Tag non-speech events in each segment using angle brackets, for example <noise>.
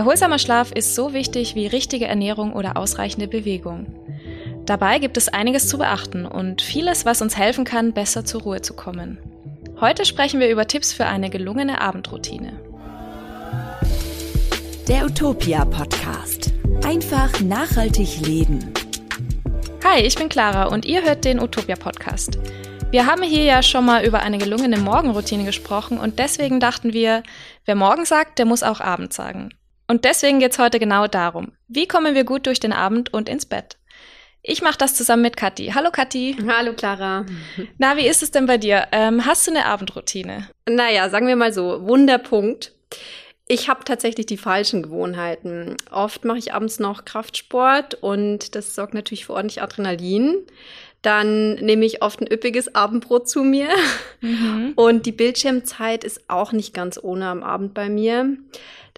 Erholsamer Schlaf ist so wichtig wie richtige Ernährung oder ausreichende Bewegung. Dabei gibt es einiges zu beachten und vieles, was uns helfen kann, besser zur Ruhe zu kommen. Heute sprechen wir über Tipps für eine gelungene Abendroutine. Der Utopia Podcast. Einfach nachhaltig leben. Hi, ich bin Clara und ihr hört den Utopia Podcast. Wir haben hier ja schon mal über eine gelungene Morgenroutine gesprochen und deswegen dachten wir, wer morgen sagt, der muss auch Abend sagen. Und deswegen geht es heute genau darum. Wie kommen wir gut durch den Abend und ins Bett? Ich mache das zusammen mit Kathi. Hallo Kathi. Hallo Clara. Na, wie ist es denn bei dir? Ähm, hast du eine Abendroutine? Naja, sagen wir mal so, Wunderpunkt. Ich habe tatsächlich die falschen Gewohnheiten. Oft mache ich abends noch Kraftsport und das sorgt natürlich für ordentlich Adrenalin. Dann nehme ich oft ein üppiges Abendbrot zu mir. Mhm. Und die Bildschirmzeit ist auch nicht ganz ohne am Abend bei mir.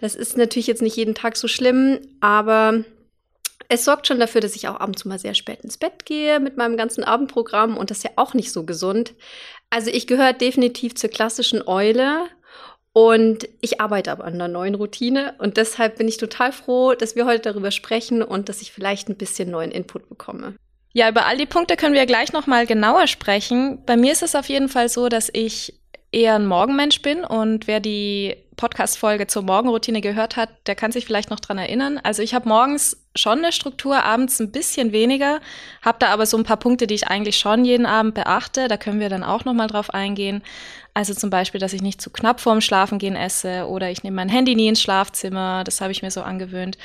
Das ist natürlich jetzt nicht jeden Tag so schlimm, aber es sorgt schon dafür, dass ich auch abends mal sehr spät ins Bett gehe mit meinem ganzen Abendprogramm und das ist ja auch nicht so gesund. Also ich gehöre definitiv zur klassischen Eule und ich arbeite aber an einer neuen Routine und deshalb bin ich total froh, dass wir heute darüber sprechen und dass ich vielleicht ein bisschen neuen Input bekomme. Ja, über all die Punkte können wir gleich noch mal genauer sprechen. Bei mir ist es auf jeden Fall so, dass ich eher ein Morgenmensch bin und wer die Podcast-Folge zur Morgenroutine gehört hat, der kann sich vielleicht noch dran erinnern. Also ich habe morgens schon eine Struktur, abends ein bisschen weniger, habe da aber so ein paar Punkte, die ich eigentlich schon jeden Abend beachte. Da können wir dann auch noch mal drauf eingehen. Also zum Beispiel, dass ich nicht zu knapp vorm Schlafengehen esse oder ich nehme mein Handy nie ins Schlafzimmer. Das habe ich mir so angewöhnt.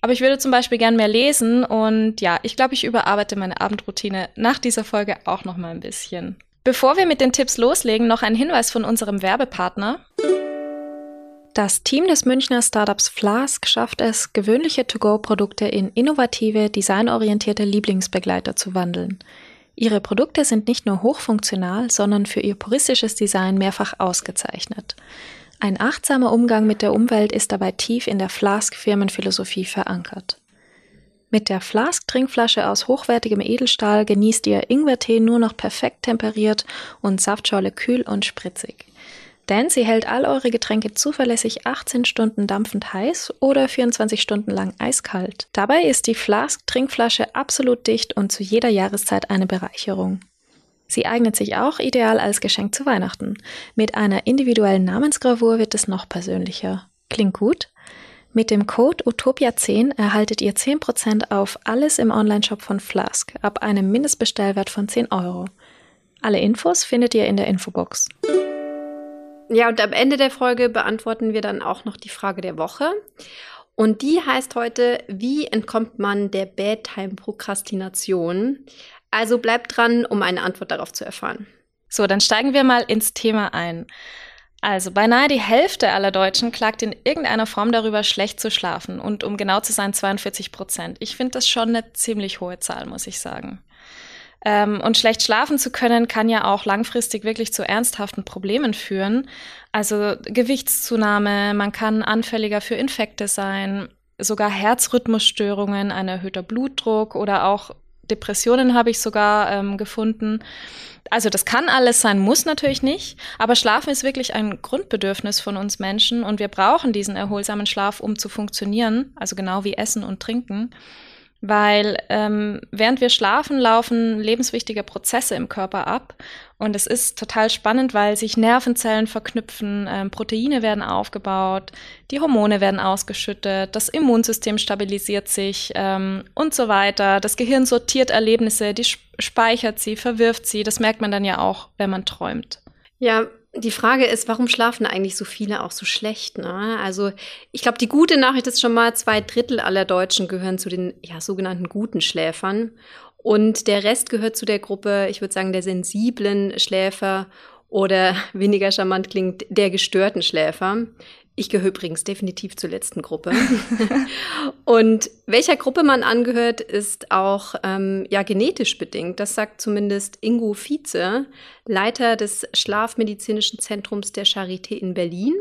Aber ich würde zum Beispiel gern mehr lesen und ja, ich glaube, ich überarbeite meine Abendroutine nach dieser Folge auch noch mal ein bisschen. Bevor wir mit den Tipps loslegen, noch ein Hinweis von unserem Werbepartner. Das Team des Münchner Startups Flask schafft es, gewöhnliche To-Go-Produkte in innovative, designorientierte Lieblingsbegleiter zu wandeln. Ihre Produkte sind nicht nur hochfunktional, sondern für ihr puristisches Design mehrfach ausgezeichnet. Ein achtsamer Umgang mit der Umwelt ist dabei tief in der Flask-Firmenphilosophie verankert. Mit der Flask-Trinkflasche aus hochwertigem Edelstahl genießt ihr Ingwertee nur noch perfekt temperiert und Saftschorle kühl und spritzig. Denn sie hält all eure Getränke zuverlässig 18 Stunden dampfend heiß oder 24 Stunden lang eiskalt. Dabei ist die Flask-Trinkflasche absolut dicht und zu jeder Jahreszeit eine Bereicherung. Sie eignet sich auch ideal als Geschenk zu Weihnachten. Mit einer individuellen Namensgravur wird es noch persönlicher. Klingt gut? Mit dem Code Utopia10 erhaltet ihr 10% auf alles im Onlineshop von Flask ab einem Mindestbestellwert von 10 Euro. Alle Infos findet ihr in der Infobox. Ja, und am Ende der Folge beantworten wir dann auch noch die Frage der Woche. Und die heißt heute, wie entkommt man der Bedtime-Prokrastination? Also bleibt dran, um eine Antwort darauf zu erfahren. So, dann steigen wir mal ins Thema ein. Also beinahe die Hälfte aller Deutschen klagt in irgendeiner Form darüber, schlecht zu schlafen. Und um genau zu sein, 42 Prozent. Ich finde das schon eine ziemlich hohe Zahl, muss ich sagen. Ähm, und schlecht schlafen zu können, kann ja auch langfristig wirklich zu ernsthaften Problemen führen. Also Gewichtszunahme, man kann anfälliger für Infekte sein, sogar Herzrhythmusstörungen, ein erhöhter Blutdruck oder auch Depressionen habe ich sogar ähm, gefunden. Also das kann alles sein, muss natürlich nicht, aber Schlafen ist wirklich ein Grundbedürfnis von uns Menschen und wir brauchen diesen erholsamen Schlaf, um zu funktionieren, also genau wie Essen und Trinken weil ähm, während wir schlafen, laufen lebenswichtige Prozesse im Körper ab. Und es ist total spannend, weil sich Nervenzellen verknüpfen, ähm, Proteine werden aufgebaut, die Hormone werden ausgeschüttet, das Immunsystem stabilisiert sich ähm, und so weiter. Das Gehirn sortiert Erlebnisse, die speichert sie, verwirft sie. Das merkt man dann ja auch, wenn man träumt. Ja, die Frage ist, warum schlafen eigentlich so viele auch so schlecht? Ne? Also ich glaube, die gute Nachricht ist schon mal, zwei Drittel aller Deutschen gehören zu den ja, sogenannten guten Schläfern. Und der Rest gehört zu der Gruppe, ich würde sagen, der sensiblen Schläfer oder <laughs> weniger charmant klingt, der gestörten Schläfer. Ich gehöre übrigens definitiv zur letzten Gruppe. <laughs> und welcher Gruppe man angehört, ist auch ähm, ja genetisch bedingt. Das sagt zumindest Ingo Vize, Leiter des Schlafmedizinischen Zentrums der Charité in Berlin.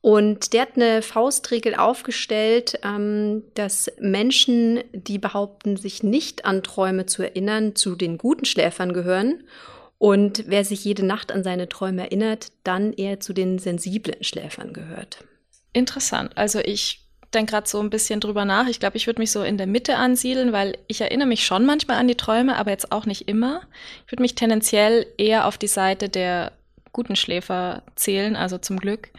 Und der hat eine Faustregel aufgestellt, ähm, dass Menschen, die behaupten, sich nicht an Träume zu erinnern, zu den guten Schläfern gehören und wer sich jede Nacht an seine Träume erinnert, dann eher zu den sensiblen Schläfern gehört. Interessant. Also ich denke gerade so ein bisschen drüber nach. Ich glaube, ich würde mich so in der Mitte ansiedeln, weil ich erinnere mich schon manchmal an die Träume, aber jetzt auch nicht immer. Ich würde mich tendenziell eher auf die Seite der guten Schläfer zählen, also zum Glück.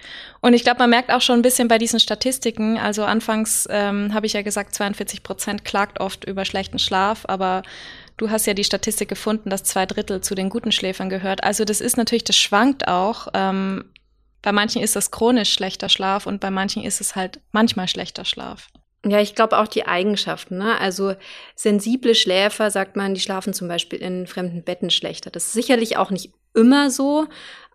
Und ich glaube, man merkt auch schon ein bisschen bei diesen Statistiken, also anfangs ähm, habe ich ja gesagt, 42 Prozent klagt oft über schlechten Schlaf, aber du hast ja die Statistik gefunden, dass zwei Drittel zu den guten Schläfern gehört. Also das ist natürlich, das schwankt auch. Ähm, bei manchen ist das chronisch schlechter Schlaf und bei manchen ist es halt manchmal schlechter Schlaf. Ja, ich glaube auch die Eigenschaften. Ne? Also sensible Schläfer, sagt man, die schlafen zum Beispiel in fremden Betten schlechter. Das ist sicherlich auch nicht immer so,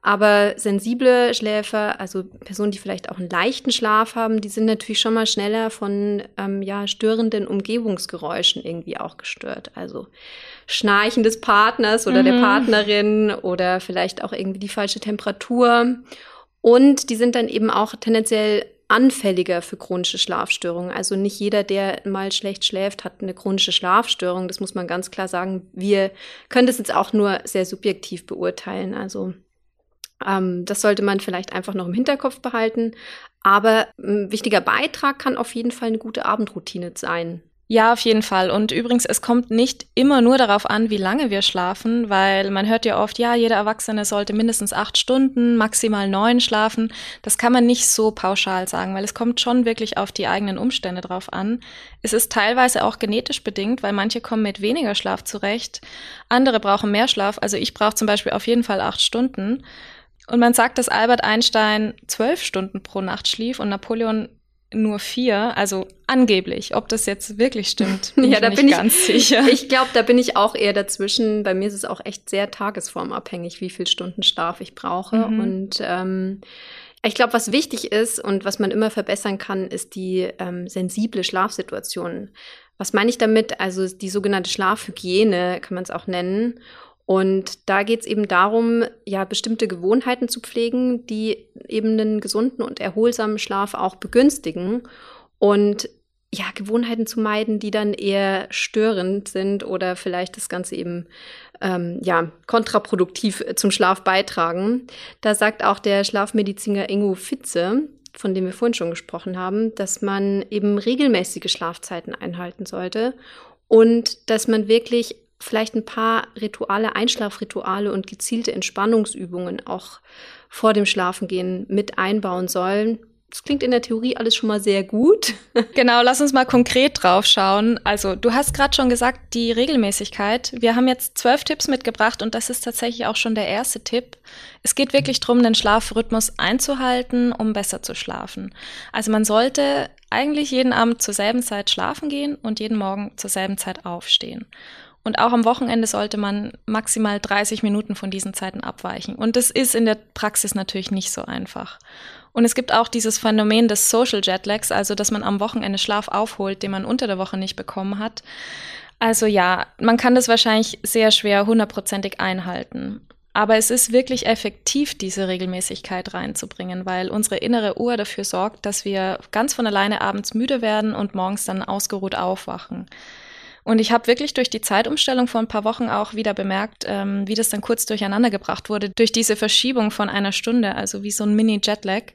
aber sensible Schläfer, also Personen, die vielleicht auch einen leichten Schlaf haben, die sind natürlich schon mal schneller von ähm, ja, störenden Umgebungsgeräuschen irgendwie auch gestört. Also Schnarchen des Partners oder mhm. der Partnerin oder vielleicht auch irgendwie die falsche Temperatur. Und die sind dann eben auch tendenziell anfälliger für chronische Schlafstörungen. Also nicht jeder, der mal schlecht schläft, hat eine chronische Schlafstörung. Das muss man ganz klar sagen. Wir können das jetzt auch nur sehr subjektiv beurteilen. Also ähm, das sollte man vielleicht einfach noch im Hinterkopf behalten. Aber ein wichtiger Beitrag kann auf jeden Fall eine gute Abendroutine sein. Ja, auf jeden Fall. Und übrigens, es kommt nicht immer nur darauf an, wie lange wir schlafen, weil man hört ja oft, ja, jeder Erwachsene sollte mindestens acht Stunden, maximal neun schlafen. Das kann man nicht so pauschal sagen, weil es kommt schon wirklich auf die eigenen Umstände drauf an. Es ist teilweise auch genetisch bedingt, weil manche kommen mit weniger Schlaf zurecht, andere brauchen mehr Schlaf. Also ich brauche zum Beispiel auf jeden Fall acht Stunden. Und man sagt, dass Albert Einstein zwölf Stunden pro Nacht schlief und Napoleon nur vier, also angeblich. Ob das jetzt wirklich stimmt, bin <laughs> ja, da bin ich ganz sicher. <laughs> Ich glaube, da bin ich auch eher dazwischen. Bei mir ist es auch echt sehr tagesformabhängig, wie viel Stunden Schlaf ich brauche. Mhm. Und ähm, ich glaube, was wichtig ist und was man immer verbessern kann, ist die ähm, sensible Schlafsituation. Was meine ich damit? Also die sogenannte Schlafhygiene kann man es auch nennen. Und da geht es eben darum, ja, bestimmte Gewohnheiten zu pflegen, die eben einen gesunden und erholsamen Schlaf auch begünstigen. Und ja, Gewohnheiten zu meiden, die dann eher störend sind oder vielleicht das Ganze eben ähm, ja kontraproduktiv zum Schlaf beitragen. Da sagt auch der Schlafmediziner Ingo Fitze, von dem wir vorhin schon gesprochen haben, dass man eben regelmäßige Schlafzeiten einhalten sollte und dass man wirklich vielleicht ein paar Rituale, Einschlafrituale und gezielte Entspannungsübungen auch vor dem Schlafengehen mit einbauen sollen. Das klingt in der Theorie alles schon mal sehr gut. <laughs> Genau, lass uns mal konkret drauf schauen. Also, du hast gerade schon gesagt, die Regelmäßigkeit. Wir haben jetzt zwölf Tipps mitgebracht und das ist tatsächlich auch schon der erste Tipp. Es geht wirklich darum, den Schlafrhythmus einzuhalten, um besser zu schlafen. Also man sollte eigentlich jeden Abend zur selben Zeit schlafen gehen und jeden Morgen zur selben Zeit aufstehen. Und auch am Wochenende sollte man maximal 30 Minuten von diesen Zeiten abweichen. Und das ist in der Praxis natürlich nicht so einfach. Und es gibt auch dieses Phänomen des Social Jetlags, also dass man am Wochenende Schlaf aufholt, den man unter der Woche nicht bekommen hat. Also ja, man kann das wahrscheinlich sehr schwer hundertprozentig einhalten. Aber es ist wirklich effektiv, diese Regelmäßigkeit reinzubringen, weil unsere innere Uhr dafür sorgt, dass wir ganz von alleine abends müde werden und morgens dann ausgeruht aufwachen. Und ich habe wirklich durch die Zeitumstellung vor ein paar Wochen auch wieder bemerkt, ähm, wie das dann kurz durcheinander gebracht wurde durch diese Verschiebung von einer Stunde, also wie so ein Mini-Jetlag.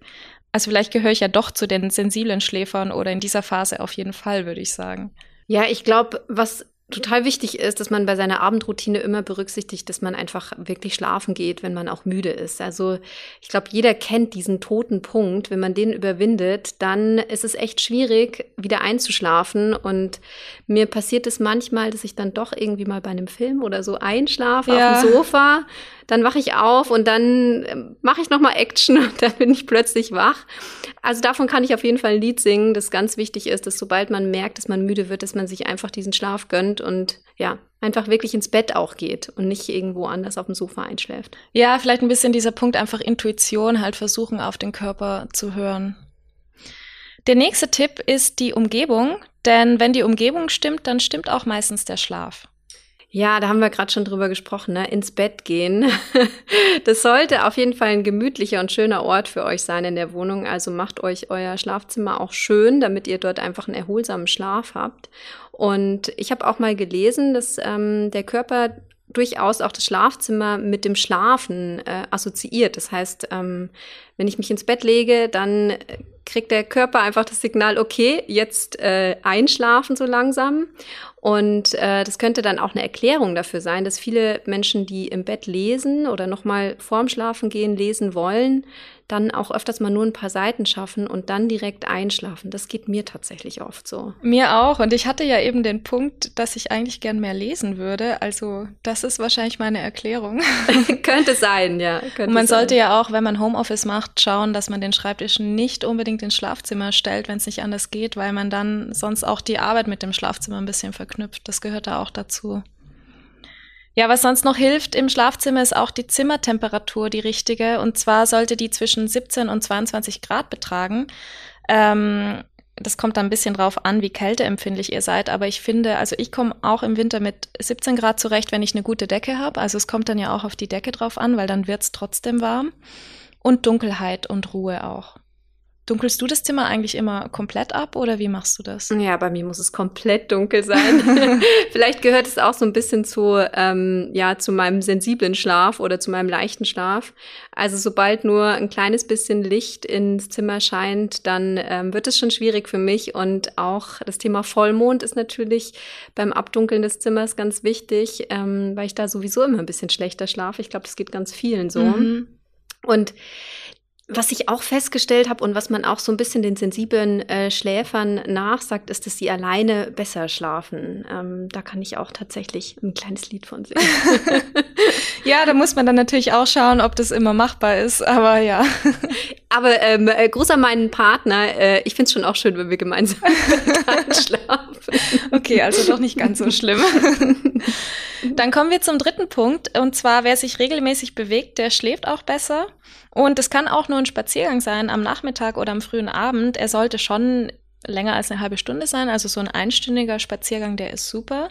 Also vielleicht gehöre ich ja doch zu den sensiblen Schläfern oder in dieser Phase auf jeden Fall, würde ich sagen. Ja, ich glaube, was total wichtig ist, dass man bei seiner Abendroutine immer berücksichtigt, dass man einfach wirklich schlafen geht, wenn man auch müde ist. Also ich glaube, jeder kennt diesen toten Punkt. Wenn man den überwindet, dann ist es echt schwierig, wieder einzuschlafen. Und mir passiert es manchmal, dass ich dann doch irgendwie mal bei einem Film oder so einschlafe ja. auf dem Sofa dann wache ich auf und dann ähm, mache ich nochmal Action <laughs> und dann bin ich plötzlich wach. Also davon kann ich auf jeden Fall ein Lied singen, das ganz wichtig ist, dass sobald man merkt, dass man müde wird, dass man sich einfach diesen Schlaf gönnt und ja, einfach wirklich ins Bett auch geht und nicht irgendwo anders auf dem Sofa einschläft. Ja, vielleicht ein bisschen dieser Punkt einfach Intuition, halt versuchen auf den Körper zu hören. Der nächste Tipp ist die Umgebung, denn wenn die Umgebung stimmt, dann stimmt auch meistens der Schlaf. Ja, da haben wir gerade schon drüber gesprochen, ne? ins Bett gehen. <laughs> das sollte auf jeden Fall ein gemütlicher und schöner Ort für euch sein in der Wohnung. Also macht euch euer Schlafzimmer auch schön, damit ihr dort einfach einen erholsamen Schlaf habt. Und ich habe auch mal gelesen, dass ähm, der Körper durchaus auch das Schlafzimmer mit dem Schlafen äh, assoziiert. Das heißt, ähm, wenn ich mich ins Bett lege, dann kriegt der Körper einfach das Signal, okay, jetzt äh, einschlafen so langsam. Und äh, das könnte dann auch eine Erklärung dafür sein, dass viele Menschen, die im Bett lesen oder nochmal vorm Schlafen gehen, lesen wollen, dann auch öfters mal nur ein paar Seiten schaffen und dann direkt einschlafen. Das geht mir tatsächlich oft so. Mir auch. Und ich hatte ja eben den Punkt, dass ich eigentlich gern mehr lesen würde. Also das ist wahrscheinlich meine Erklärung. <laughs> <laughs> könnte sein, ja. Könnte und man sein. sollte ja auch, wenn man Homeoffice macht, schauen, dass man den Schreibtisch nicht unbedingt ins Schlafzimmer stellt, wenn es nicht anders geht, weil man dann sonst auch die Arbeit mit dem Schlafzimmer ein bisschen verknüpft. Das gehört da auch dazu. Ja, was sonst noch hilft im Schlafzimmer ist auch die Zimmertemperatur, die richtige. Und zwar sollte die zwischen 17 und 22 Grad betragen. Ähm, das kommt dann ein bisschen drauf an, wie kälteempfindlich ihr seid. Aber ich finde, also ich komme auch im Winter mit 17 Grad zurecht, wenn ich eine gute Decke habe. Also es kommt dann ja auch auf die Decke drauf an, weil dann wird's trotzdem warm. Und Dunkelheit und Ruhe auch. Dunkelst du das Zimmer eigentlich immer komplett ab oder wie machst du das? Ja, bei mir muss es komplett dunkel sein. <laughs> Vielleicht gehört es auch so ein bisschen zu, ähm, ja, zu meinem sensiblen Schlaf oder zu meinem leichten Schlaf. Also sobald nur ein kleines bisschen Licht ins Zimmer scheint, dann ähm, wird es schon schwierig für mich. Und auch das Thema Vollmond ist natürlich beim Abdunkeln des Zimmers ganz wichtig, ähm, weil ich da sowieso immer ein bisschen schlechter schlafe. Ich glaube, das geht ganz vielen so. Mhm. Und was ich auch festgestellt habe und was man auch so ein bisschen den sensiblen äh, Schläfern nachsagt, ist, dass sie alleine besser schlafen. Ähm, da kann ich auch tatsächlich ein kleines Lied von singen. <laughs> ja, da muss man dann natürlich auch schauen, ob das immer machbar ist, aber ja. <laughs> Aber ähm, äh, Gruß an meinen Partner. Äh, ich finde es schon auch schön, wenn wir gemeinsam <laughs> schlafen. Okay, also doch nicht ganz so schlimm. Dann kommen wir zum dritten Punkt. Und zwar, wer sich regelmäßig bewegt, der schläft auch besser. Und es kann auch nur ein Spaziergang sein am Nachmittag oder am frühen Abend. Er sollte schon länger als eine halbe Stunde sein. Also so ein einstündiger Spaziergang, der ist super.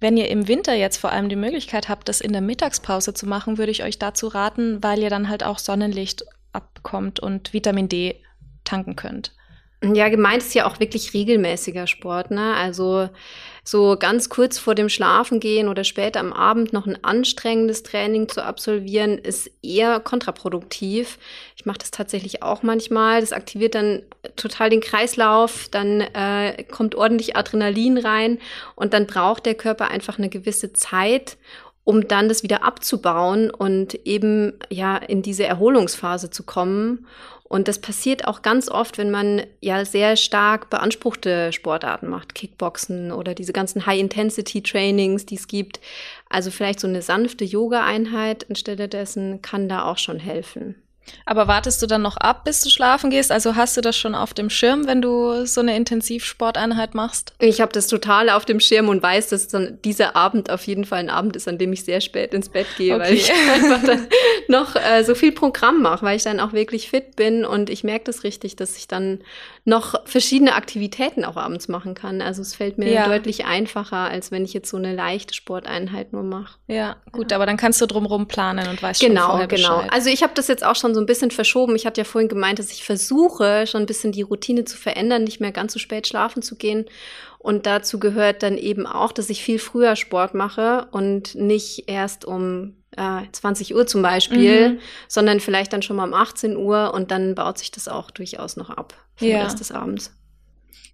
Wenn ihr im Winter jetzt vor allem die Möglichkeit habt, das in der Mittagspause zu machen, würde ich euch dazu raten, weil ihr dann halt auch Sonnenlicht abbekommt und Vitamin D tanken könnt. Ja, gemeint ist ja auch wirklich regelmäßiger Sport, ne? Also so ganz kurz vor dem Schlafengehen oder später am Abend noch ein anstrengendes Training zu absolvieren, ist eher kontraproduktiv. Ich mache das tatsächlich auch manchmal. Das aktiviert dann total den Kreislauf, dann äh, kommt ordentlich Adrenalin rein und dann braucht der Körper einfach eine gewisse Zeit, um dann das wieder abzubauen und eben ja in diese Erholungsphase zu kommen. Und das passiert auch ganz oft, wenn man ja sehr stark beanspruchte Sportarten macht, Kickboxen oder diese ganzen High-Intensity-Trainings, die es gibt. Also vielleicht so eine sanfte Yoga-Einheit anstelle dessen kann da auch schon helfen. Aber wartest du dann noch ab, bis du schlafen gehst? Also hast du das schon auf dem Schirm, wenn du so eine Intensivsporteinheit machst? Ich habe das total auf dem Schirm und weiß, dass dann dieser Abend auf jeden Fall ein Abend ist, an dem ich sehr spät ins Bett gehe, okay. weil ich <laughs> einfach dann noch äh, so viel Programm mache, weil ich dann auch wirklich fit bin und ich merke das richtig, dass ich dann noch verschiedene Aktivitäten auch abends machen kann. Also es fällt mir ja. deutlich einfacher, als wenn ich jetzt so eine leichte Sporteinheit nur mache. Ja, gut, ja. aber dann kannst du drumherum planen und weißt genau, schon vorher Genau, genau. Also ich habe das jetzt auch schon so ein bisschen verschoben. Ich hatte ja vorhin gemeint, dass ich versuche, schon ein bisschen die Routine zu verändern, nicht mehr ganz so spät schlafen zu gehen. Und dazu gehört dann eben auch, dass ich viel früher Sport mache und nicht erst um äh, 20 Uhr zum Beispiel, mhm. sondern vielleicht dann schon mal um 18 Uhr und dann baut sich das auch durchaus noch ab für ja. den Rest des Abends.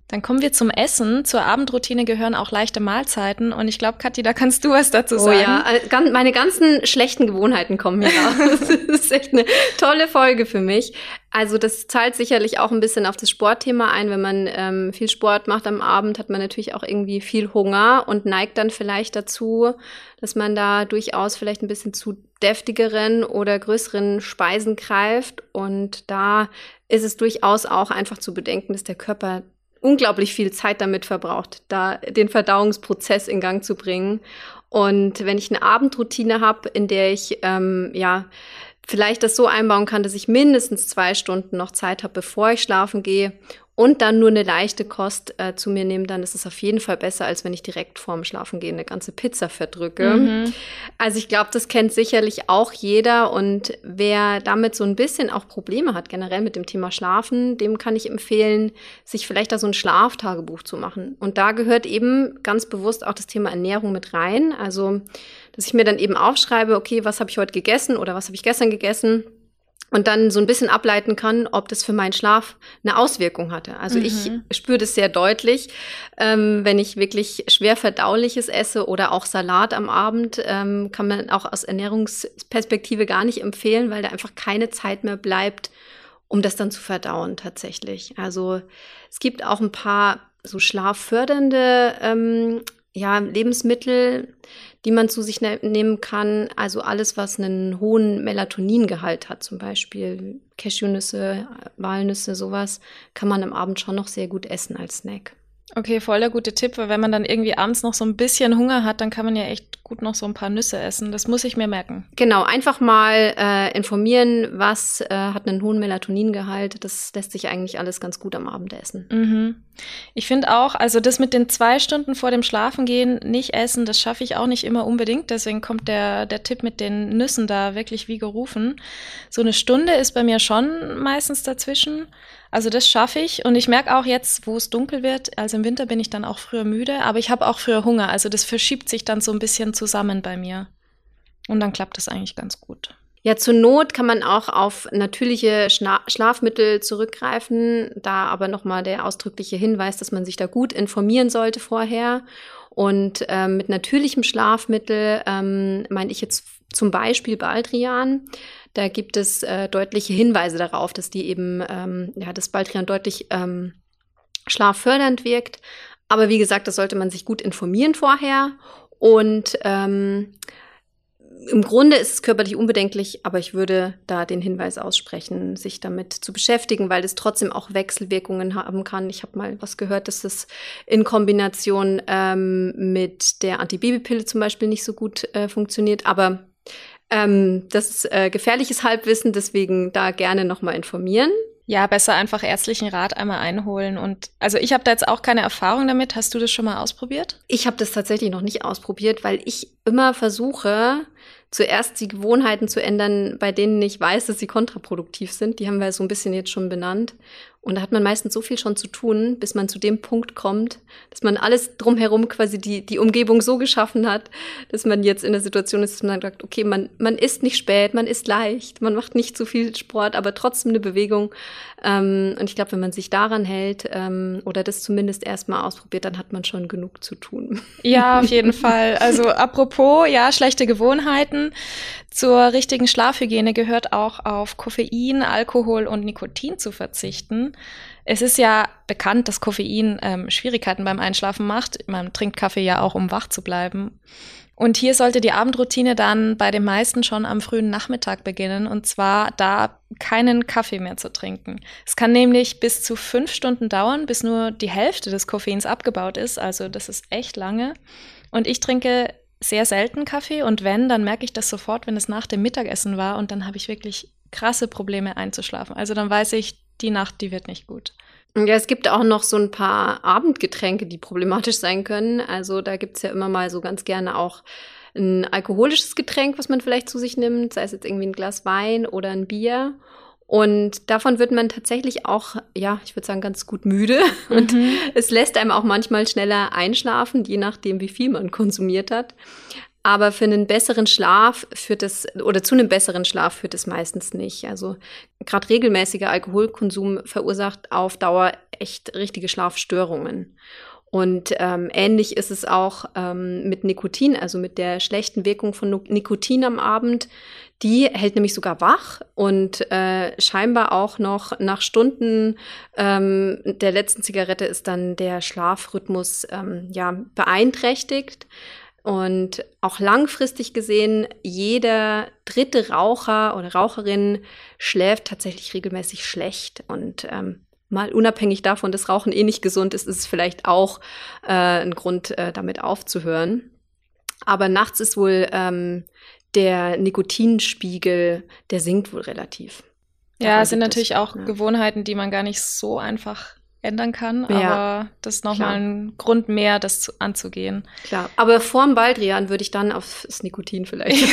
Dann kommen wir zum Essen. Zur Abendroutine gehören auch leichte Mahlzeiten. Und ich glaube, Kathi, da kannst du was dazu sagen. Oh ja, äh, meine ganzen schlechten Gewohnheiten kommen hier raus. <laughs> das ist echt eine tolle Folge für mich. Also das zahlt sicherlich auch ein bisschen auf das Sportthema ein. Wenn man ähm, viel Sport macht am Abend, hat man natürlich auch irgendwie viel Hunger und neigt dann vielleicht dazu, dass man da durchaus vielleicht ein bisschen zu deftigeren oder größeren Speisen greift. Und da ist es durchaus auch einfach zu bedenken, dass der Körper unglaublich viel Zeit damit verbraucht, da den Verdauungsprozess in Gang zu bringen. Und wenn ich eine Abendroutine habe, in der ich ähm, ja vielleicht das so einbauen kann, dass ich mindestens zwei Stunden noch Zeit habe, bevor ich schlafen gehe und dann nur eine leichte Kost äh, zu mir nehmen, dann ist es auf jeden Fall besser, als wenn ich direkt vorm Schlafengehen eine ganze Pizza verdrücke. Mhm. Also ich glaube, das kennt sicherlich auch jeder und wer damit so ein bisschen auch Probleme hat, generell mit dem Thema Schlafen, dem kann ich empfehlen, sich vielleicht da so ein Schlaftagebuch zu machen. Und da gehört eben ganz bewusst auch das Thema Ernährung mit rein. Also, dass ich mir dann eben aufschreibe, okay, was habe ich heute gegessen oder was habe ich gestern gegessen? und dann so ein bisschen ableiten kann, ob das für meinen Schlaf eine Auswirkung hatte. Also mhm. ich spüre das sehr deutlich, ähm, wenn ich wirklich schwer verdauliches esse oder auch Salat am Abend, ähm, kann man auch aus Ernährungsperspektive gar nicht empfehlen, weil da einfach keine Zeit mehr bleibt, um das dann zu verdauen tatsächlich. Also es gibt auch ein paar so schlaffördernde ähm, ja, Lebensmittel, die man zu sich ne nehmen kann. Also alles, was einen hohen Melatoningehalt hat, zum Beispiel Cashewnüsse, Walnüsse, sowas, kann man am Abend schon noch sehr gut essen als Snack. Okay, voll der gute Tipp, weil wenn man dann irgendwie abends noch so ein bisschen Hunger hat, dann kann man ja echt gut noch so ein paar Nüsse essen. Das muss ich mir merken. Genau, einfach mal äh, informieren, was äh, hat einen hohen Melatoningehalt. Das lässt sich eigentlich alles ganz gut am Abend essen. Mhm. Ich finde auch, also das mit den zwei Stunden vor dem Schlafengehen nicht essen, das schaffe ich auch nicht immer unbedingt. Deswegen kommt der, der Tipp mit den Nüssen da wirklich wie gerufen. So eine Stunde ist bei mir schon meistens dazwischen. Also das schaffe ich und ich merke auch jetzt, wo es dunkel wird, also im Winter bin ich dann auch früher müde, aber ich habe auch früher Hunger. Also das verschiebt sich dann so ein bisschen zusammen bei mir. Und dann klappt das eigentlich ganz gut. Ja, zur Not kann man auch auf natürliche Schna Schlafmittel zurückgreifen. Da aber nochmal der ausdrückliche Hinweis, dass man sich da gut informieren sollte vorher. Und ähm, mit natürlichem Schlafmittel ähm, meine ich jetzt zum Beispiel Baldrian. Da gibt es äh, deutliche Hinweise darauf, dass die eben, ähm, ja, das Baldrian deutlich ähm, schlaffördernd wirkt. Aber wie gesagt, das sollte man sich gut informieren vorher. Und ähm, im Grunde ist es körperlich unbedenklich, aber ich würde da den Hinweis aussprechen, sich damit zu beschäftigen, weil es trotzdem auch Wechselwirkungen haben kann. Ich habe mal was gehört, dass es in Kombination ähm, mit der Antibabypille zum Beispiel nicht so gut äh, funktioniert. Aber ähm, das ist äh, gefährliches Halbwissen, deswegen da gerne nochmal informieren. Ja, besser einfach ärztlichen Rat einmal einholen. Und also ich habe da jetzt auch keine Erfahrung damit. Hast du das schon mal ausprobiert? Ich habe das tatsächlich noch nicht ausprobiert, weil ich immer versuche, zuerst die Gewohnheiten zu ändern, bei denen ich weiß, dass sie kontraproduktiv sind. Die haben wir so ein bisschen jetzt schon benannt. Und da hat man meistens so viel schon zu tun, bis man zu dem Punkt kommt, dass man alles drumherum quasi die, die Umgebung so geschaffen hat, dass man jetzt in der Situation ist, dass man sagt, okay, man, man ist nicht spät, man ist leicht, man macht nicht zu viel Sport, aber trotzdem eine Bewegung. Ähm, und ich glaube, wenn man sich daran hält ähm, oder das zumindest erstmal ausprobiert, dann hat man schon genug zu tun. Ja, auf jeden Fall. Also apropos, ja, schlechte Gewohnheiten. Zur richtigen Schlafhygiene gehört auch auf Koffein, Alkohol und Nikotin zu verzichten. Es ist ja bekannt, dass Koffein ähm, Schwierigkeiten beim Einschlafen macht. Man trinkt Kaffee ja auch, um wach zu bleiben. Und hier sollte die Abendroutine dann bei den meisten schon am frühen Nachmittag beginnen und zwar da keinen Kaffee mehr zu trinken. Es kann nämlich bis zu fünf Stunden dauern, bis nur die Hälfte des Koffeins abgebaut ist. Also das ist echt lange. Und ich trinke sehr selten Kaffee und wenn, dann merke ich das sofort, wenn es nach dem Mittagessen war und dann habe ich wirklich krasse Probleme einzuschlafen. Also dann weiß ich, die Nacht, die wird nicht gut. Ja, es gibt auch noch so ein paar Abendgetränke, die problematisch sein können. Also da gibt es ja immer mal so ganz gerne auch ein alkoholisches Getränk, was man vielleicht zu sich nimmt, sei es jetzt irgendwie ein Glas Wein oder ein Bier. Und davon wird man tatsächlich auch, ja, ich würde sagen, ganz gut müde. <laughs> Und mhm. es lässt einem auch manchmal schneller einschlafen, je nachdem, wie viel man konsumiert hat. Aber für einen besseren Schlaf führt es, oder zu einem besseren Schlaf führt es meistens nicht. Also gerade regelmäßiger Alkoholkonsum verursacht auf Dauer echt richtige Schlafstörungen. Und ähm, ähnlich ist es auch ähm, mit Nikotin, also mit der schlechten Wirkung von Nikotin am Abend. Die hält nämlich sogar wach und äh, scheinbar auch noch nach Stunden ähm, der letzten Zigarette ist dann der Schlafrhythmus ähm, ja beeinträchtigt. Und auch langfristig gesehen, jeder dritte Raucher oder Raucherin schläft tatsächlich regelmäßig schlecht. Und ähm, mal unabhängig davon, dass Rauchen eh nicht gesund ist, ist es vielleicht auch äh, ein Grund, äh, damit aufzuhören. Aber nachts ist wohl ähm, der Nikotinspiegel, der sinkt wohl relativ. Ja, es sind natürlich auch ja. Gewohnheiten, die man gar nicht so einfach ändern kann, ja, aber das ist nochmal ein Grund mehr, das zu, anzugehen. Klar, aber vorm Baldrian würde ich dann auf das Nikotin vielleicht <laughs>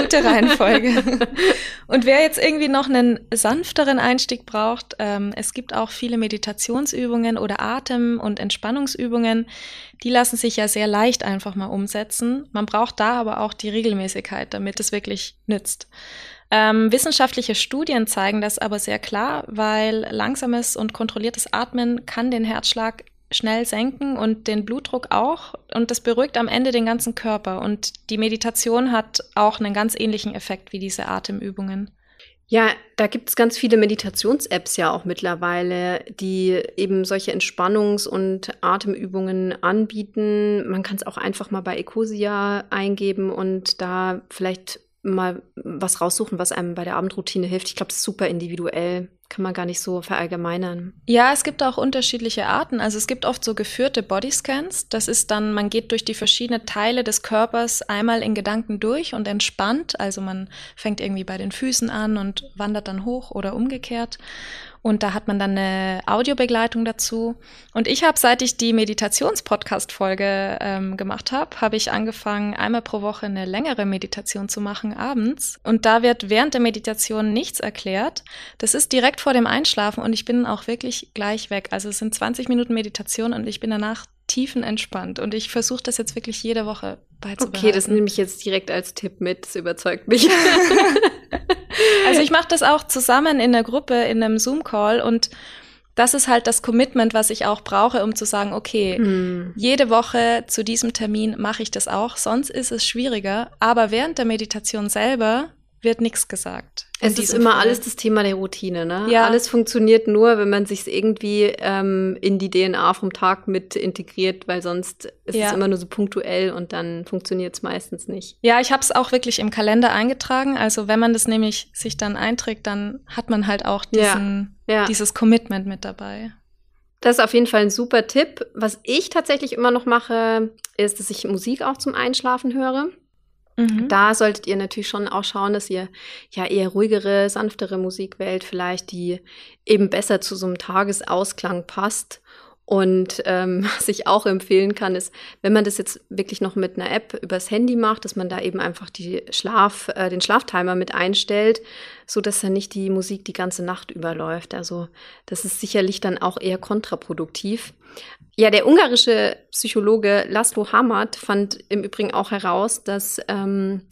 Gute Reihenfolge. Und wer jetzt irgendwie noch einen sanfteren Einstieg braucht, ähm, es gibt auch viele Meditationsübungen oder Atem- und Entspannungsübungen, die lassen sich ja sehr leicht einfach mal umsetzen. Man braucht da aber auch die Regelmäßigkeit, damit es wirklich nützt. Ähm, wissenschaftliche Studien zeigen das aber sehr klar, weil langsames und kontrolliertes Atmen kann den Herzschlag schnell senken und den Blutdruck auch. Und das beruhigt am Ende den ganzen Körper. Und die Meditation hat auch einen ganz ähnlichen Effekt wie diese Atemübungen. Ja, da gibt es ganz viele Meditations-Apps ja auch mittlerweile, die eben solche Entspannungs- und Atemübungen anbieten. Man kann es auch einfach mal bei Ecosia eingeben und da vielleicht mal was raussuchen, was einem bei der Abendroutine hilft. Ich glaube, es ist super individuell kann man gar nicht so verallgemeinern. Ja, es gibt auch unterschiedliche Arten. Also es gibt oft so geführte Bodyscans. Das ist dann, man geht durch die verschiedenen Teile des Körpers einmal in Gedanken durch und entspannt. Also man fängt irgendwie bei den Füßen an und wandert dann hoch oder umgekehrt. Und da hat man dann eine Audiobegleitung dazu. Und ich habe, seit ich die Meditations-Podcast-Folge ähm, gemacht habe, habe ich angefangen, einmal pro Woche eine längere Meditation zu machen, abends. Und da wird während der Meditation nichts erklärt. Das ist direkt vor dem Einschlafen und ich bin auch wirklich gleich weg. Also es sind 20 Minuten Meditation und ich bin danach tiefenentspannt. Und ich versuche das jetzt wirklich jede Woche beizubehalten. Okay, das nehme ich jetzt direkt als Tipp mit. Das überzeugt mich. <laughs> also ich <laughs> mache das auch zusammen in der Gruppe, in einem Zoom-Call und das ist halt das Commitment, was ich auch brauche, um zu sagen, okay, hm. jede Woche zu diesem Termin mache ich das auch, sonst ist es schwieriger. Aber während der Meditation selber wird nichts gesagt. Es ist immer Fall. alles das Thema der Routine, ne? Ja. Alles funktioniert nur, wenn man sich irgendwie ähm, in die DNA vom Tag mit integriert, weil sonst ist ja. es immer nur so punktuell und dann funktioniert es meistens nicht. Ja, ich habe es auch wirklich im Kalender eingetragen. Also wenn man das nämlich sich dann einträgt, dann hat man halt auch diesen, ja. dieses Commitment mit dabei. Das ist auf jeden Fall ein super Tipp. Was ich tatsächlich immer noch mache, ist, dass ich Musik auch zum Einschlafen höre. Mhm. Da solltet ihr natürlich schon auch schauen, dass ihr ja eher ruhigere, sanftere Musik wählt, vielleicht die eben besser zu so einem Tagesausklang passt. Und ähm, <laughs> was ich auch empfehlen kann, ist, wenn man das jetzt wirklich noch mit einer App übers Handy macht, dass man da eben einfach die Schlaf, äh, den Schlaftimer mit einstellt, so dass dann nicht die Musik die ganze Nacht überläuft. Also das ist sicherlich dann auch eher kontraproduktiv. Ja, der ungarische Psychologe Laszlo Hamad fand im Übrigen auch heraus, dass ähm,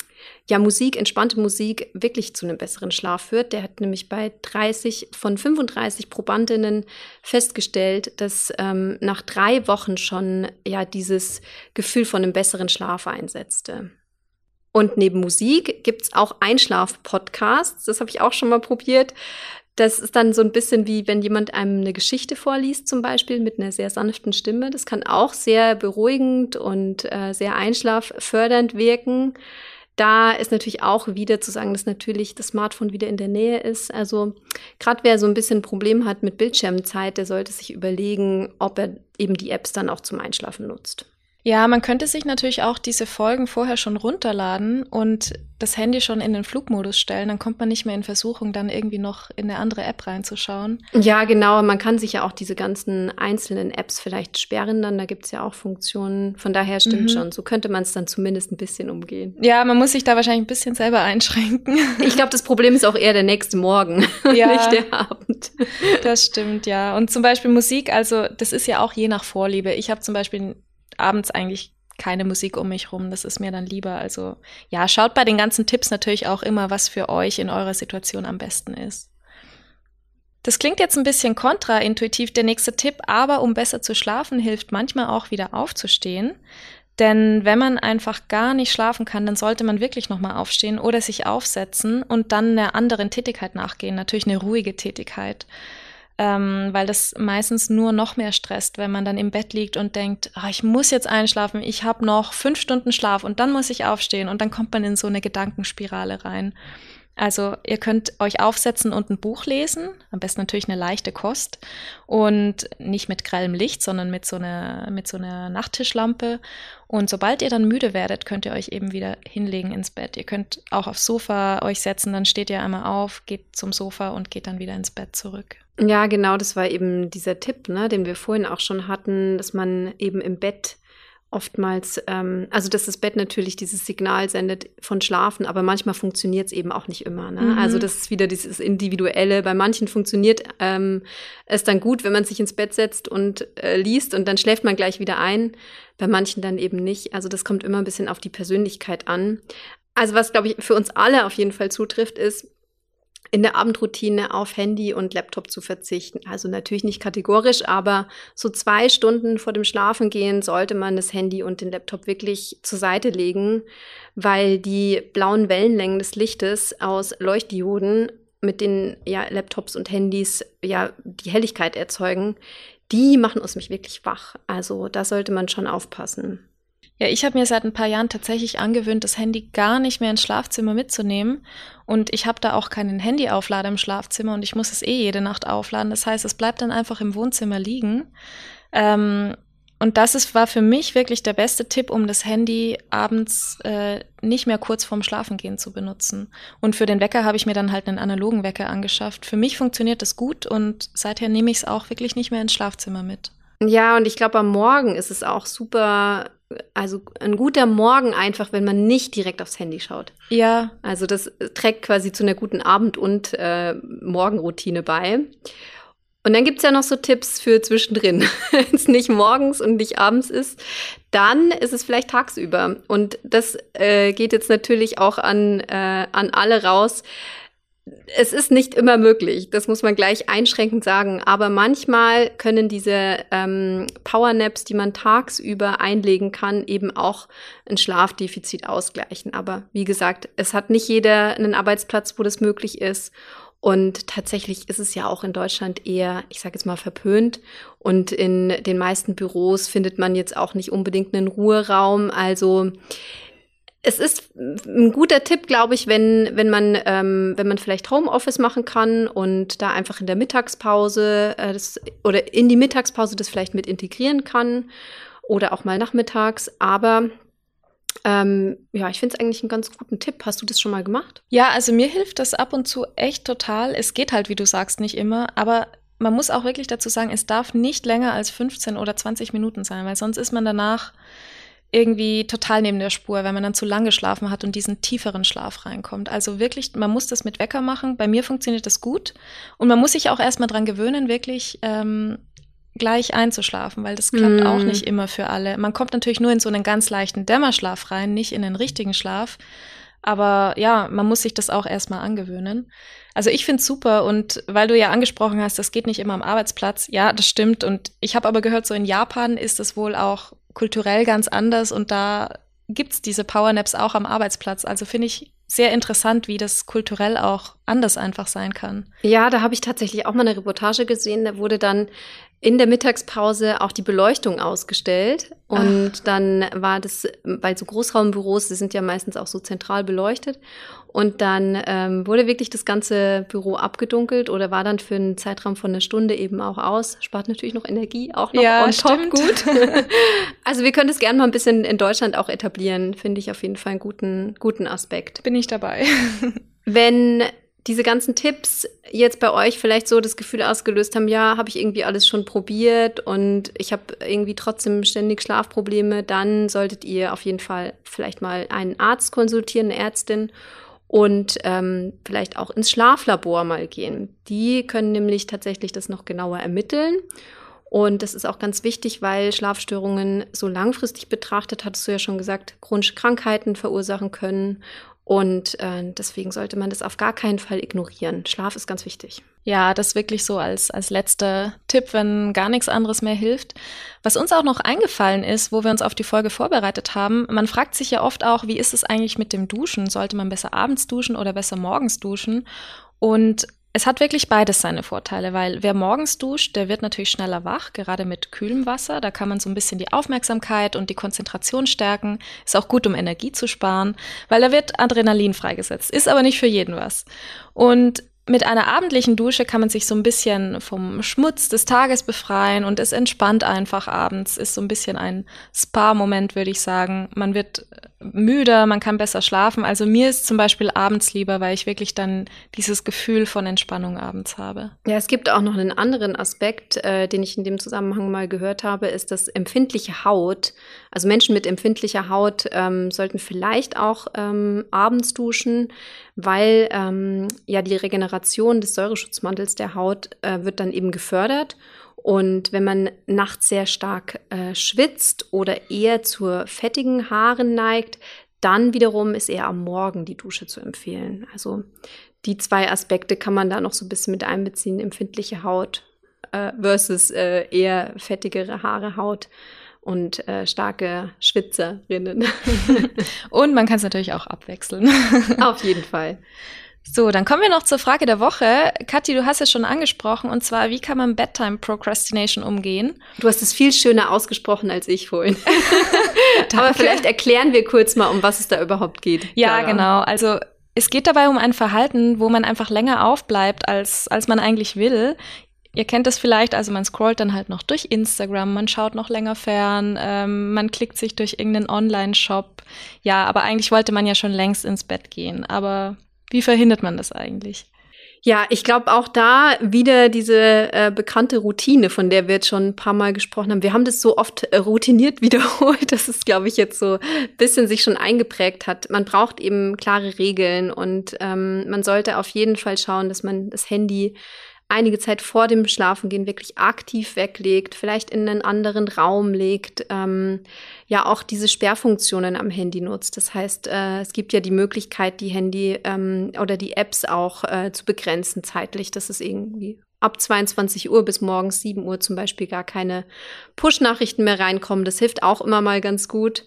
ja Musik, entspannte Musik wirklich zu einem besseren Schlaf führt. Der hat nämlich bei 30 von 35 Probandinnen festgestellt, dass ähm, nach drei Wochen schon ja dieses Gefühl von einem besseren Schlaf einsetzte. Und neben Musik gibt's auch Einschlaf-Podcasts. Das habe ich auch schon mal probiert. Das ist dann so ein bisschen wie, wenn jemand einem eine Geschichte vorliest, zum Beispiel mit einer sehr sanften Stimme. Das kann auch sehr beruhigend und äh, sehr einschlaffördernd wirken. Da ist natürlich auch wieder zu sagen, dass natürlich das Smartphone wieder in der Nähe ist. Also gerade wer so ein bisschen ein Problem hat mit Bildschirmzeit, der sollte sich überlegen, ob er eben die Apps dann auch zum Einschlafen nutzt. Ja, man könnte sich natürlich auch diese Folgen vorher schon runterladen und das Handy schon in den Flugmodus stellen. Dann kommt man nicht mehr in Versuchung, dann irgendwie noch in eine andere App reinzuschauen. Ja, genau. Man kann sich ja auch diese ganzen einzelnen Apps vielleicht sperren dann. Da gibt's ja auch Funktionen. Von daher stimmt mhm. schon. So könnte man es dann zumindest ein bisschen umgehen. Ja, man muss sich da wahrscheinlich ein bisschen selber einschränken. <laughs> Ich glaube, das Problem ist auch eher der nächste Morgen, <laughs> ja, nicht der Abend. Das stimmt, ja. Und zum Beispiel Musik, also das ist ja auch je nach Vorliebe. Ich habe zum Beispiel abends eigentlich keine Musik um mich rum. Das ist mir dann lieber. Also ja, schaut bei den ganzen Tipps natürlich auch immer, was für euch in eurer Situation am besten ist. Das klingt jetzt ein bisschen kontraintuitiv, der nächste Tipp, aber um besser zu schlafen, hilft manchmal auch wieder aufzustehen. Denn wenn man einfach gar nicht schlafen kann, dann sollte man wirklich nochmal aufstehen oder sich aufsetzen und dann einer anderen Tätigkeit nachgehen, natürlich eine ruhige Tätigkeit ähm, weil das meistens nur noch mehr stresst, wenn man dann im Bett liegt und denkt, oh, ich muss jetzt einschlafen, ich habe noch fünf Stunden Schlaf und dann muss ich aufstehen und dann kommt man in so eine Gedankenspirale rein. Also ihr könnt euch aufsetzen und ein Buch lesen, am besten natürlich eine leichte Kost und nicht mit grellem Licht, sondern mit so einer, mit so einer Nachttischlampe. Und sobald ihr dann müde werdet, könnt ihr euch eben wieder hinlegen ins Bett. Ihr könnt auch aufs Sofa euch setzen, dann steht ihr einmal auf, geht zum Sofa und geht dann wieder ins Bett zurück. Ja, genau, das war eben dieser Tipp, ne, den wir vorhin auch schon hatten, dass man eben im Bett oftmals, ähm, also dass das Bett natürlich dieses Signal sendet von Schlafen, aber manchmal funktioniert es eben auch nicht immer. Ne? Mhm. Also das ist wieder dieses Individuelle. Bei manchen funktioniert ähm, es dann gut, wenn man sich ins Bett setzt und äh, liest und dann schläft man gleich wieder ein. Bei manchen dann eben nicht. Also das kommt immer ein bisschen auf die Persönlichkeit an. Also was, glaube ich, für uns alle auf jeden Fall zutrifft, ist, in der Abendroutine auf Handy und Laptop zu verzichten. Also natürlich nicht kategorisch, aber so zwei Stunden vor dem Schlafengehen sollte man das Handy und den Laptop wirklich zur Seite legen, weil die blauen Wellenlängen des Lichtes aus Leuchtdioden mit den ja, Laptops und Handys ja die Helligkeit erzeugen, die machen uns mich wirklich wach. Also da sollte man schon aufpassen. Ja, ich habe mir seit ein paar Jahren tatsächlich angewöhnt, das Handy gar nicht mehr ins Schlafzimmer mitzunehmen. Und ich habe da auch keinen Handyauflader im Schlafzimmer und ich muss es eh jede Nacht aufladen. Das heißt, es bleibt dann einfach im Wohnzimmer liegen. Ähm, und das ist, war für mich wirklich der beste Tipp, um das Handy abends äh, nicht mehr kurz vorm Schlafengehen zu benutzen. Und für den Wecker habe ich mir dann halt einen analogen Wecker angeschafft. Für mich funktioniert das gut und seither nehme ich es auch wirklich nicht mehr ins Schlafzimmer mit. Ja, und ich glaube, am Morgen ist es auch super also ein guter Morgen einfach, wenn man nicht direkt aufs Handy schaut. Ja. Also das trägt quasi zu einer guten Abend- und äh, Morgenroutine bei. Und dann gibt's ja noch so Tipps für zwischendrin. <laughs> Wenn es nicht morgens und nicht abends ist, dann ist es vielleicht tagsüber. Und das äh, geht jetzt natürlich auch an, äh, an alle raus es ist nicht immer möglich, das muss man gleich einschränkend sagen, aber manchmal können diese ähm, Powernaps, die man tagsüber einlegen kann, eben auch ein Schlafdefizit ausgleichen. Aber wie gesagt, es hat nicht jeder einen Arbeitsplatz, wo das möglich ist. Und tatsächlich ist es ja auch in Deutschland eher, ich sage jetzt mal, verpönt. Und in den meisten Büros findet man jetzt auch nicht unbedingt einen Ruheraum. Also es ist ein guter Tipp, glaube ich, wenn, wenn man, ähm, wenn man vielleicht Homeoffice machen kann und da einfach in der Mittagspause äh, das, oder in die Mittagspause das vielleicht mit integrieren kann oder auch mal nachmittags. Aber ähm, ja, ich finde es eigentlich einen ganz guten Tipp. Hast du das schon mal gemacht? Ja, also mir hilft das ab und zu echt total. Es geht halt, wie du sagst, nicht immer, aber man muss auch wirklich dazu sagen, es darf nicht länger als 15 oder 20 Minuten sein, weil sonst ist man danach irgendwie total neben der Spur, wenn man dann zu lange geschlafen hat und diesen tieferen Schlaf reinkommt. Also wirklich, man muss das mit Wecker machen. Bei mir funktioniert das gut. Und man muss sich auch erstmal dran gewöhnen, wirklich ähm, gleich einzuschlafen, weil das klappt mm. auch nicht immer für alle. Man kommt natürlich nur in so einen ganz leichten Dämmerschlaf rein, nicht in den richtigen Schlaf. Aber ja, man muss sich das auch erstmal angewöhnen. Also ich finde es super und weil du ja angesprochen hast, das geht nicht immer am Arbeitsplatz. Ja, das stimmt. Und ich habe aber gehört, so in Japan ist es wohl auch kulturell ganz anders und da gibt's diese Powernaps auch am Arbeitsplatz. Also finde ich sehr interessant, wie das kulturell auch anders einfach sein kann. Ja, da habe ich tatsächlich auch mal eine Reportage gesehen. Da wurde dann in der Mittagspause auch die Beleuchtung ausgestellt. Und Ach. dann war das, bei so Großraumbüros, die sind ja meistens auch so zentral beleuchtet. Und dann ähm, wurde wirklich das ganze Büro abgedunkelt oder war dann für einen Zeitraum von einer Stunde eben auch aus. Spart natürlich noch Energie, auch noch ja, on top gut. <laughs> also wir können das gerne mal ein bisschen in Deutschland auch etablieren, finde ich auf jeden Fall einen guten, guten Aspekt. Bin ich dabei. <laughs> Wenn diese ganzen Tipps jetzt bei euch vielleicht so das Gefühl ausgelöst haben, ja, habe ich irgendwie alles schon probiert und ich habe irgendwie trotzdem ständig Schlafprobleme, dann solltet ihr auf jeden Fall vielleicht mal einen Arzt konsultieren, eine Ärztin und ähm, vielleicht auch ins Schlaflabor mal gehen. Die können nämlich tatsächlich das noch genauer ermitteln. Und das ist auch ganz wichtig, weil Schlafstörungen so langfristig betrachtet, hattest du ja schon gesagt, chronische Krankheiten verursachen können und äh, deswegen sollte man das auf gar keinen Fall ignorieren. Schlaf ist ganz wichtig. Ja, das wirklich so als, als letzter Tipp, wenn gar nichts anderes mehr hilft. Was uns auch noch eingefallen ist, wo wir uns auf die Folge vorbereitet haben, man fragt sich ja oft auch, wie ist es eigentlich mit dem Duschen? Sollte man besser abends duschen oder besser morgens duschen? Und es hat wirklich beides seine Vorteile, weil wer morgens duscht, der wird natürlich schneller wach, gerade mit kühlem Wasser. Da kann man so ein bisschen die Aufmerksamkeit und die Konzentration stärken. Ist auch gut, um Energie zu sparen, weil da wird Adrenalin freigesetzt. Ist aber nicht für jeden was. Und mit einer abendlichen Dusche kann man sich so ein bisschen vom Schmutz des Tages befreien und es entspannt einfach abends. Ist so ein bisschen ein Spa-Moment, würde ich sagen. Man wird müder, man kann besser schlafen. Also mir ist zum Beispiel abends lieber, weil ich wirklich dann dieses Gefühl von Entspannung abends habe. Ja, es gibt auch noch einen anderen Aspekt, äh, den ich in dem Zusammenhang mal gehört habe, ist, dass empfindliche Haut, also Menschen mit empfindlicher Haut ähm, sollten vielleicht auch ähm, abends duschen, weil ähm, ja die Regeneration des Säureschutzmantels der Haut äh, wird dann eben gefördert. Und wenn man nachts sehr stark äh, schwitzt oder eher zur fettigen Haaren neigt, dann wiederum ist eher am Morgen die Dusche zu empfehlen. Also die zwei Aspekte kann man da noch so ein bisschen mit einbeziehen, empfindliche Haut äh, versus äh, eher fettigere Haare Haut und äh, starke Schwitzerinnen. <laughs> und man kann es natürlich auch abwechseln. <laughs> Auf jeden Fall. So, dann kommen wir noch zur Frage der Woche. Kathi, du hast es schon angesprochen, und zwar, wie kann man Bedtime Procrastination umgehen? Du hast es viel schöner ausgesprochen als ich vorhin. <laughs> Aber vielleicht erklären wir kurz mal, um was es da überhaupt geht. Ja, Clara. genau. Also es geht dabei um ein Verhalten, wo man einfach länger aufbleibt, als, als man eigentlich will. Ihr kennt das vielleicht, also man scrollt dann halt noch durch Instagram, man schaut noch länger fern, ähm, man klickt sich durch irgendeinen Online-Shop. Ja, aber eigentlich wollte man ja schon längst ins Bett gehen. Aber wie verhindert man das eigentlich? Ja, ich glaube auch da wieder diese äh, bekannte Routine, von der wir jetzt schon ein paar Mal gesprochen haben. Wir haben das so oft äh, routiniert <laughs> wiederholt, dass es, glaube ich, jetzt so ein bisschen sich schon eingeprägt hat. Man braucht eben klare Regeln und ähm, man sollte auf jeden Fall schauen, dass man das Handy einige Zeit vor dem Schlafengehen wirklich aktiv weglegt, vielleicht in einen anderen Raum legt, ähm, ja auch diese Sperrfunktionen am Handy nutzt. Das heißt, äh, es gibt ja die Möglichkeit, die Handy ähm, oder die Apps auch äh, zu begrenzen zeitlich, dass es irgendwie ab 22 Uhr bis morgens 7 Uhr zum Beispiel gar keine Push-Nachrichten mehr reinkommen. Das hilft auch immer mal ganz gut.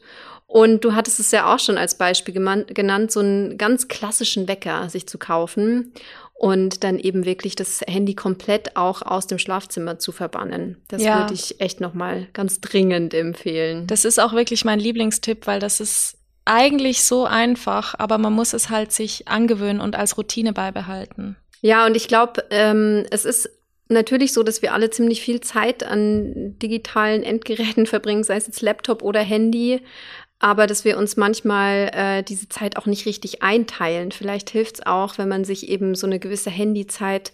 Und du hattest es ja auch schon als Beispiel genannt, so einen ganz klassischen Wecker sich zu kaufen und dann eben wirklich das Handy komplett auch aus dem Schlafzimmer zu verbannen. Das ja. würde ich echt noch mal ganz dringend empfehlen. Das ist auch wirklich mein Lieblingstipp, weil das ist eigentlich so einfach, aber man muss es halt sich angewöhnen und als Routine beibehalten. Ja, und ich glaube, ähm, es ist natürlich so, dass wir alle ziemlich viel Zeit an digitalen Endgeräten <laughs> verbringen, sei es jetzt Laptop oder Handy aber dass wir uns manchmal äh, diese Zeit auch nicht richtig einteilen. Vielleicht hilft es auch, wenn man sich eben so eine gewisse Handyzeit,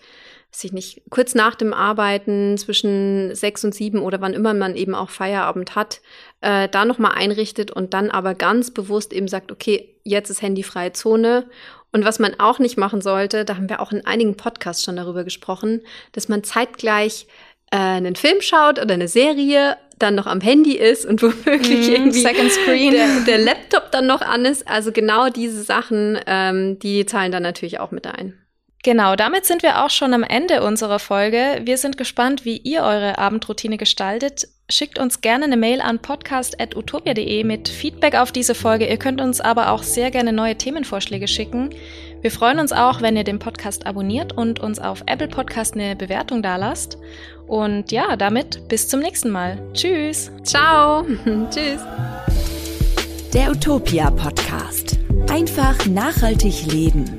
sich nicht kurz nach dem Arbeiten zwischen sechs und sieben oder wann immer man eben auch Feierabend hat, äh, da nochmal einrichtet und dann aber ganz bewusst eben sagt, okay, jetzt ist handyfreie Zone. Und was man auch nicht machen sollte, da haben wir auch in einigen Podcasts schon darüber gesprochen, dass man zeitgleich äh, einen Film schaut oder eine Serie dann noch am Handy ist und <laughs> womöglich mm, irgendwie Second Screen. Der, der, Laptop dann noch an ist. Also genau diese Sachen, ähm, die zahlen dann natürlich auch mit ein. Genau, damit sind wir auch schon am Ende unserer Folge. Wir sind gespannt, wie ihr eure Abendroutine gestaltet. Schickt uns gerne eine Mail an podcast.utopia.de mit Feedback auf diese Folge. Ihr könnt uns aber auch sehr gerne neue Themenvorschläge schicken. Wir freuen uns auch, wenn ihr den Podcast abonniert und uns auf Apple Podcast eine Bewertung dalasst. Und ja, damit bis zum nächsten Mal. Tschüss. Ciao. <laughs> Tschüss. Der Utopia Podcast. Einfach nachhaltig leben.